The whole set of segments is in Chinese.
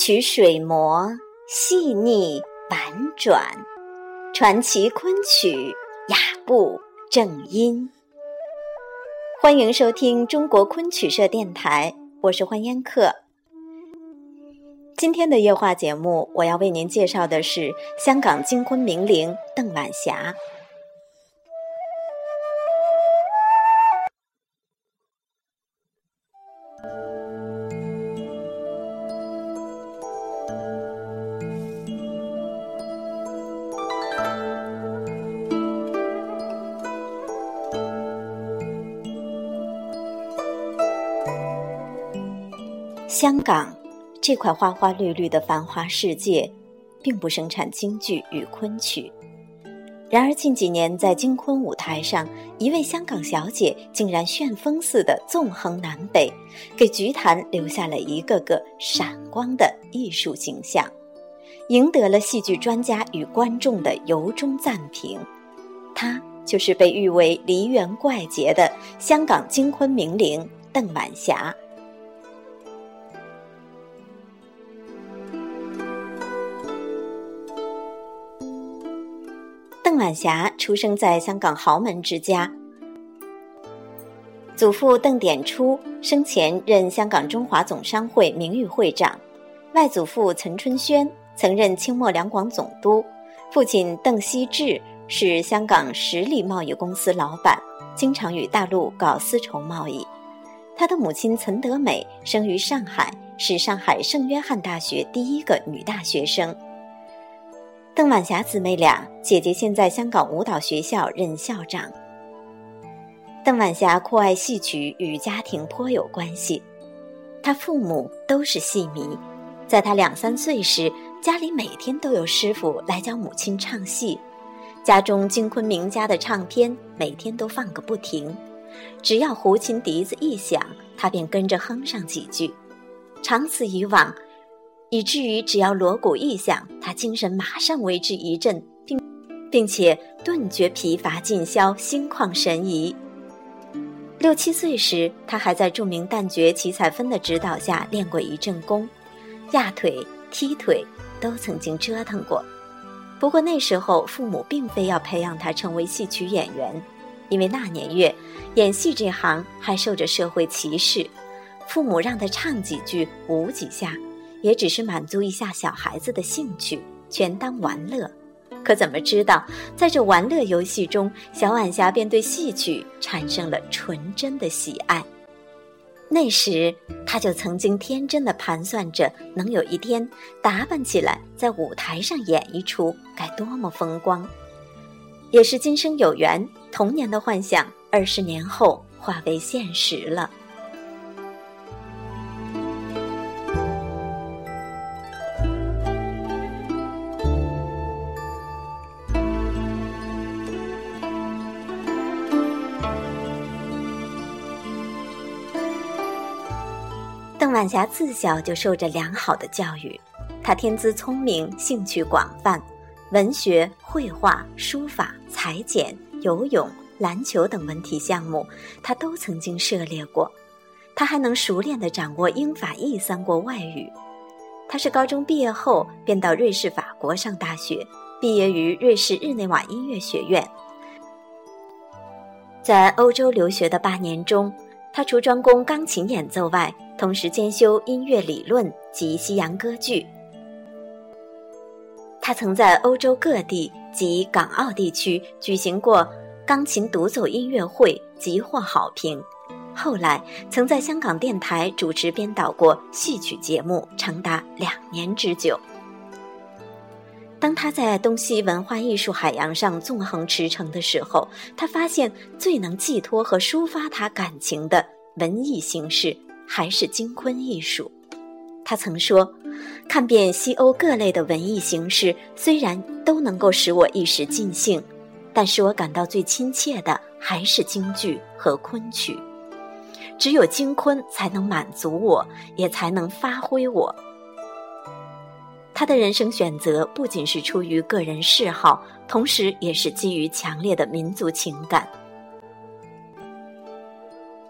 曲水磨，细腻婉转，传奇昆曲雅步正音。欢迎收听中国昆曲社电台，我是欢烟客。今天的夜话节目，我要为您介绍的是香港京昆名伶邓晚霞。香港这块花花绿绿的繁华世界，并不生产京剧与昆曲。然而近几年，在京昆舞台上，一位香港小姐竟然旋风似的纵横南北，给菊坛留下了一个个闪光的艺术形象，赢得了戏剧专家与观众的由衷赞评。她就是被誉为梨园怪杰的香港京昆名伶邓晚霞。晚霞出生在香港豪门之家，祖父邓典初生前任香港中华总商会名誉会长，外祖父岑春轩曾任清末两广总督，父亲邓锡志是香港十里贸易公司老板，经常与大陆搞丝绸贸易。他的母亲岑德美生于上海，是上海圣约翰大学第一个女大学生。邓晚霞姊妹俩，姐姐现在香港舞蹈学校任校长。邓晚霞酷爱戏曲，与家庭颇有关系。她父母都是戏迷，在她两三岁时，家里每天都有师傅来教母亲唱戏，家中京昆名家的唱片每天都放个不停，只要胡琴笛子一响，她便跟着哼上几句，长此以往。以至于只要锣鼓一响，他精神马上为之一振，并并且顿觉疲乏尽消，心旷神怡。六七岁时，他还在著名旦角齐彩芬的指导下练过一阵功，压腿、踢腿都曾经折腾过。不过那时候父母并非要培养他成为戏曲演员，因为那年月演戏这行还受着社会歧视，父母让他唱几句，舞几下。也只是满足一下小孩子的兴趣，全当玩乐。可怎么知道，在这玩乐游戏中，小晚霞便对戏曲产生了纯真的喜爱。那时，他就曾经天真的盘算着，能有一天打扮起来，在舞台上演一出，该多么风光！也是今生有缘，童年的幻想，二十年后化为现实了。晚霞自小就受着良好的教育，她天资聪明，兴趣广泛，文学、绘画、书法、裁剪、游泳、篮球等文体项目，她都曾经涉猎过。她还能熟练地掌握英法意三国外语。她是高中毕业后便到瑞士、法国上大学，毕业于瑞士日内瓦音乐学院。在欧洲留学的八年中，她除专攻钢琴演奏外，同时兼修音乐理论及西洋歌剧。他曾在欧洲各地及港澳地区举行过钢琴独奏音乐会，极获好评。后来曾在香港电台主持编导过戏曲节目，长达两年之久。当他在东西文化艺术海洋上纵横驰骋的时候，他发现最能寄托和抒发他感情的文艺形式。还是京昆艺术，他曾说：“看遍西欧各类的文艺形式，虽然都能够使我一时尽兴，但是我感到最亲切的还是京剧和昆曲。只有京昆才能满足我，也才能发挥我。”他的人生选择不仅是出于个人嗜好，同时也是基于强烈的民族情感。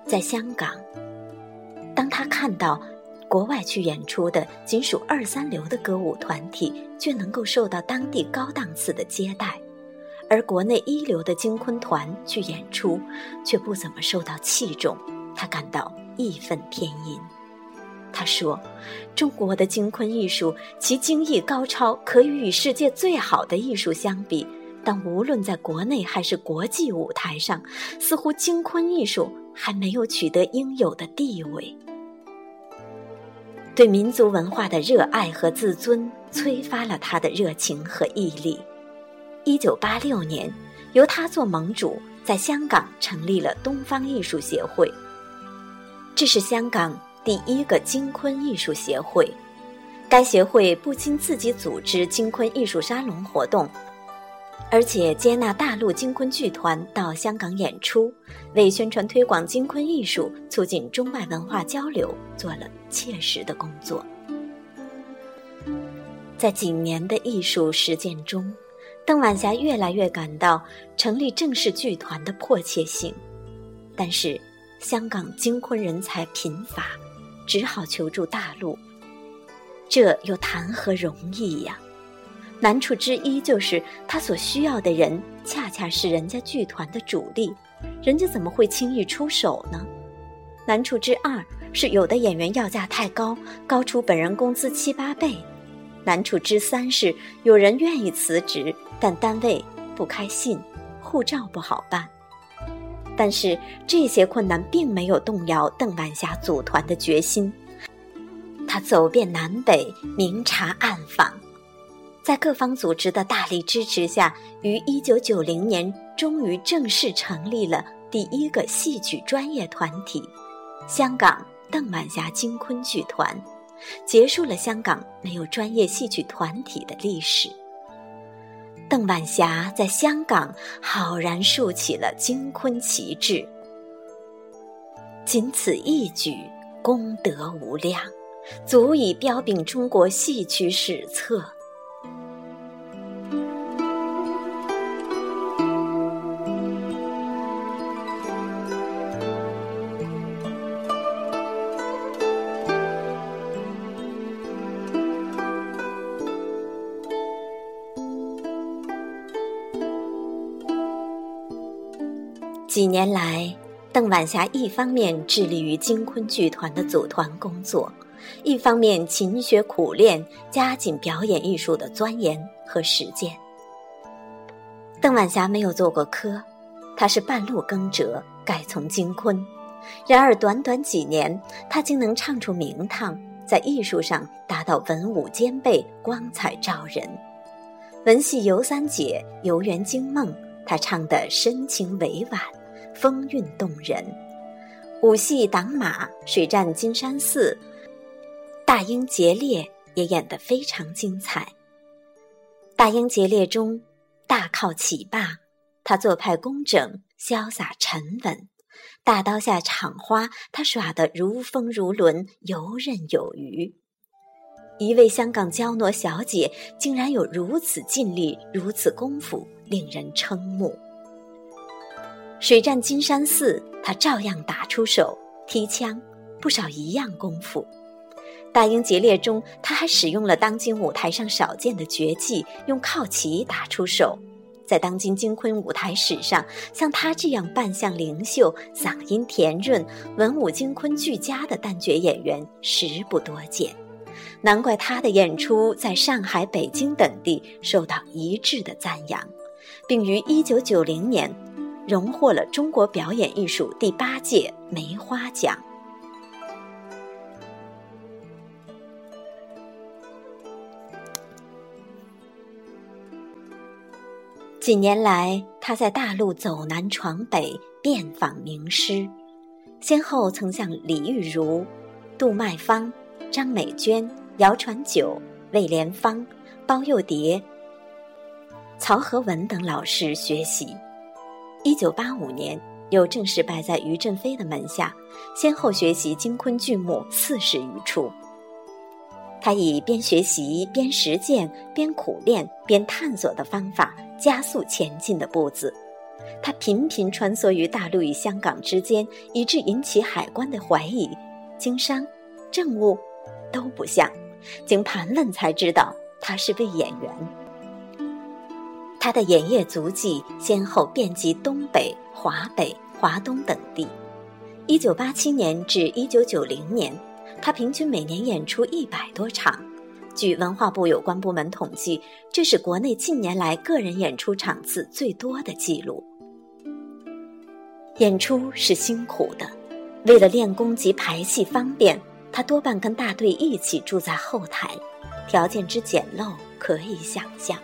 在香港。他看到国外去演出的仅属二三流的歌舞团体，却能够受到当地高档次的接待；而国内一流的京昆团去演出，却不怎么受到器重。他感到义愤填膺。他说：“中国的京昆艺术，其精艺高超，可以与世界最好的艺术相比。但无论在国内还是国际舞台上，似乎京昆艺术还没有取得应有的地位。”对民族文化的热爱和自尊，催发了他的热情和毅力。一九八六年，由他做盟主，在香港成立了东方艺术协会。这是香港第一个京昆艺术协会。该协会不仅自己组织京昆艺术沙龙活动。而且接纳大陆京昆剧团到香港演出，为宣传推广京昆艺术、促进中外文化交流做了切实的工作。在几年的艺术实践中，邓晚霞越来越感到成立正式剧团的迫切性。但是，香港京昆人才贫乏，只好求助大陆，这又谈何容易呀？难处之一就是他所需要的人恰恰是人家剧团的主力，人家怎么会轻易出手呢？难处之二是有的演员要价太高，高出本人工资七八倍。难处之三是有人愿意辞职，但单位不开信，护照不好办。但是这些困难并没有动摇邓晚霞组团的决心，他走遍南北，明察暗访。在各方组织的大力支持下，于一九九零年终于正式成立了第一个戏曲专业团体——香港邓晚霞京昆剧团，结束了香港没有专业戏曲团体的历史。邓晚霞在香港浩然竖起了京昆旗帜，仅此一举，功德无量，足以彪炳中国戏曲史册。几年来，邓晚霞一方面致力于京昆剧团的组团工作，一方面勤学苦练，加紧表演艺术的钻研和实践。邓晚霞没有做过科，她是半路耕者，改从京昆。然而短短几年，她竟能唱出名堂，在艺术上达到文武兼备，光彩照人。文戏游三姐，游园惊梦，她唱得深情委婉。风韵动人，武戏挡马、水战金山寺、大英劫猎也演得非常精彩。大英劫猎中，大靠起霸，他做派工整、潇洒沉稳；大刀下场花，他耍得如风如轮、游刃有余。一位香港娇诺小姐，竟然有如此尽力、如此功夫，令人瞠目。水战金山寺，他照样打出手，踢枪，不少一样功夫。大英劫猎中，他还使用了当今舞台上少见的绝技，用靠旗打出手。在当今京昆舞台史上，像他这样扮相灵秀、嗓音甜润、文武京昆俱佳的旦角演员实不多见。难怪他的演出在上海、北京等地受到一致的赞扬，并于1990年。荣获了中国表演艺术第八届梅花奖。几年来，他在大陆走南闯北，遍访名师，先后曾向李玉茹、杜麦芳、张美娟、姚传九、魏莲芳、包幼蝶、曹和文等老师学习。一九八五年，又正式拜在于振飞的门下，先后学习京昆剧目四十余出。他以边学习边实践、边苦练边探索的方法，加速前进的步子。他频频穿梭于大陆与香港之间，以致引起海关的怀疑：经商、政务、都不像。经盘问才知道，他是位演员。他的演业足迹先后遍及东北、华北、华东等地。一九八七年至一九九零年，他平均每年演出一百多场。据文化部有关部门统计，这是国内近年来个人演出场次最多的记录。演出是辛苦的，为了练功及排戏方便，他多半跟大队一起住在后台，条件之简陋可以想象。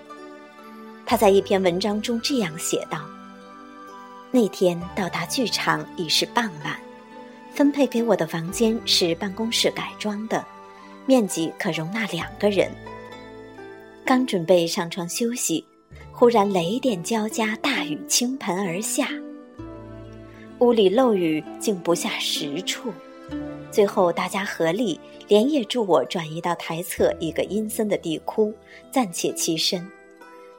他在一篇文章中这样写道：“那天到达剧场已是傍晚，分配给我的房间是办公室改装的。”面积可容纳两个人。刚准备上床休息，忽然雷电交加，大雨倾盆而下。屋里漏雨竟不下十处，最后大家合力连夜助我转移到台侧一个阴森的地窟，暂且栖身。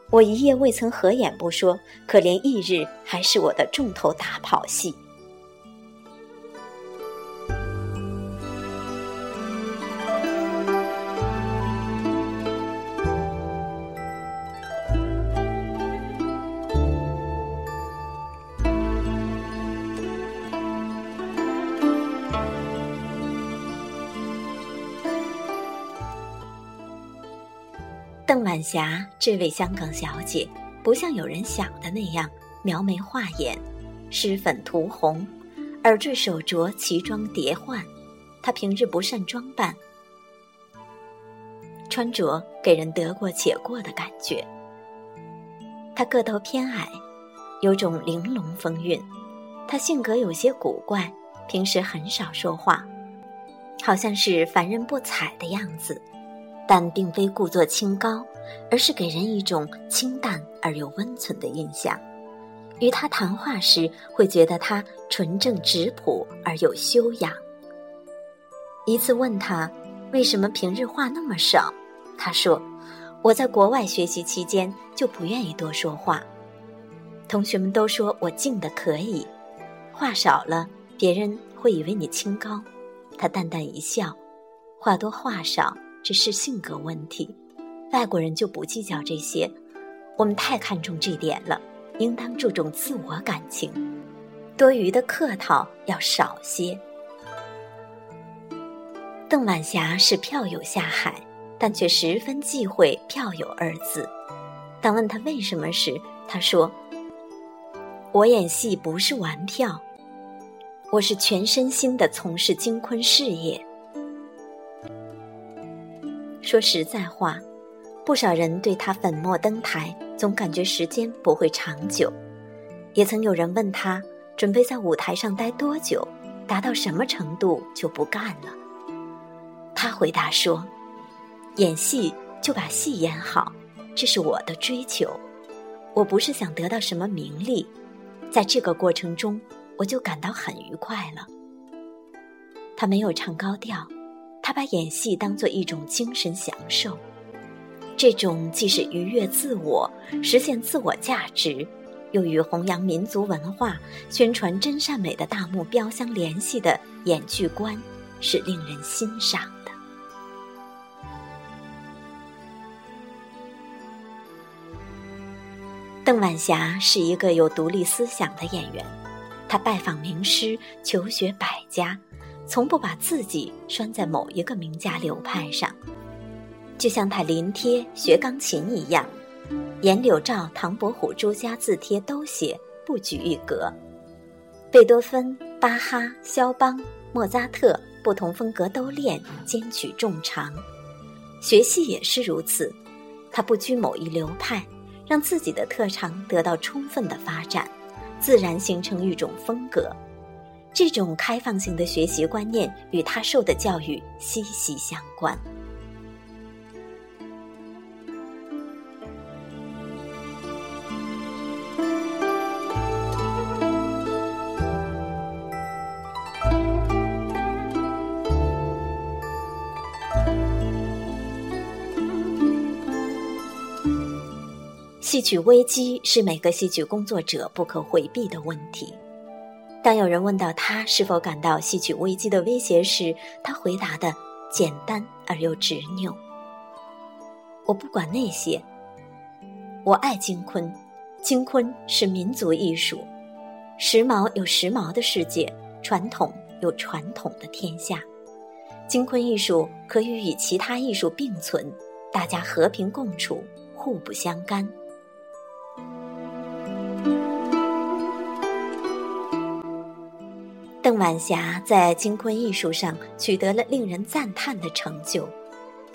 我一夜未曾合眼不说，可怜翌日还是我的重头大跑戏。邓晚霞这位香港小姐，不像有人想的那样描眉画眼、施粉涂红、耳坠手镯、奇装叠换。她平日不善装扮，穿着给人得过且过的感觉。她个头偏矮，有种玲珑风韵。她性格有些古怪，平时很少说话，好像是凡人不睬的样子。但并非故作清高，而是给人一种清淡而又温存的印象。与他谈话时，会觉得他纯正质朴而有修养。一次问他为什么平日话那么少，他说：“我在国外学习期间就不愿意多说话，同学们都说我静的可以，话少了别人会以为你清高。”他淡淡一笑：“话多话少。”只是性格问题，外国人就不计较这些，我们太看重这点了，应当注重自我感情，多余的客套要少些。邓晚霞是票友下海，但却十分忌讳“票友”二字。当问他为什么时，他说：“我演戏不是玩票，我是全身心的从事京昆事业。”说实在话，不少人对他粉墨登台，总感觉时间不会长久。也曾有人问他，准备在舞台上待多久，达到什么程度就不干了。他回答说：“演戏就把戏演好，这是我的追求。我不是想得到什么名利，在这个过程中，我就感到很愉快了。”他没有唱高调。他把演戏当做一种精神享受，这种既是愉悦自我、实现自我价值，又与弘扬民族文化、宣传真善美的大目标相联系的演剧观，是令人欣赏的。邓晚霞是一个有独立思想的演员，她拜访名师，求学百家。从不把自己拴在某一个名家流派上，就像他临帖学钢琴一样，颜柳照、唐伯虎、朱家字帖都写，不拘一格。贝多芬、巴哈、肖邦、莫扎特不同风格都练，兼取众长。学戏也是如此，他不拘某一流派，让自己的特长得到充分的发展，自然形成一种风格。这种开放性的学习观念与他受的教育息息相关。戏曲危机是每个戏曲工作者不可回避的问题。当有人问到他是否感到戏曲危机的威胁时，他回答的简单而又执拗。我不管那些，我爱金昆，金昆是民族艺术，时髦有时髦的世界，传统有传统的天下。金昆艺术可以与其他艺术并存，大家和平共处，互不相干。邓晚霞在金昆艺术上取得了令人赞叹的成就，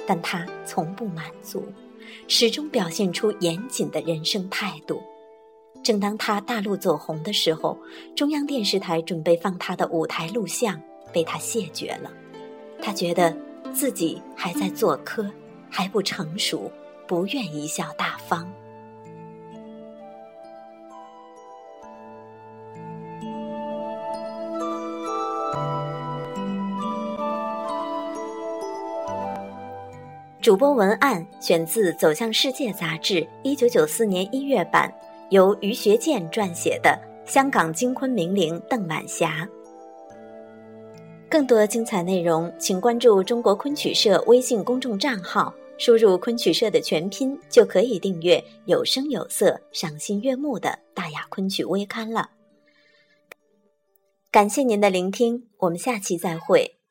但她从不满足，始终表现出严谨的人生态度。正当她大陆走红的时候，中央电视台准备放她的舞台录像，被她谢绝了。她觉得自己还在做科，还不成熟，不愿贻笑大方。主播文案选自《走向世界》杂志一九九四年一月版，由于学健撰写的《香港金昆名伶邓满霞》。更多精彩内容，请关注中国昆曲社微信公众账号，输入“昆曲社”的全拼，就可以订阅有声有色、赏心悦目的大雅昆曲微刊了。感谢您的聆听，我们下期再会。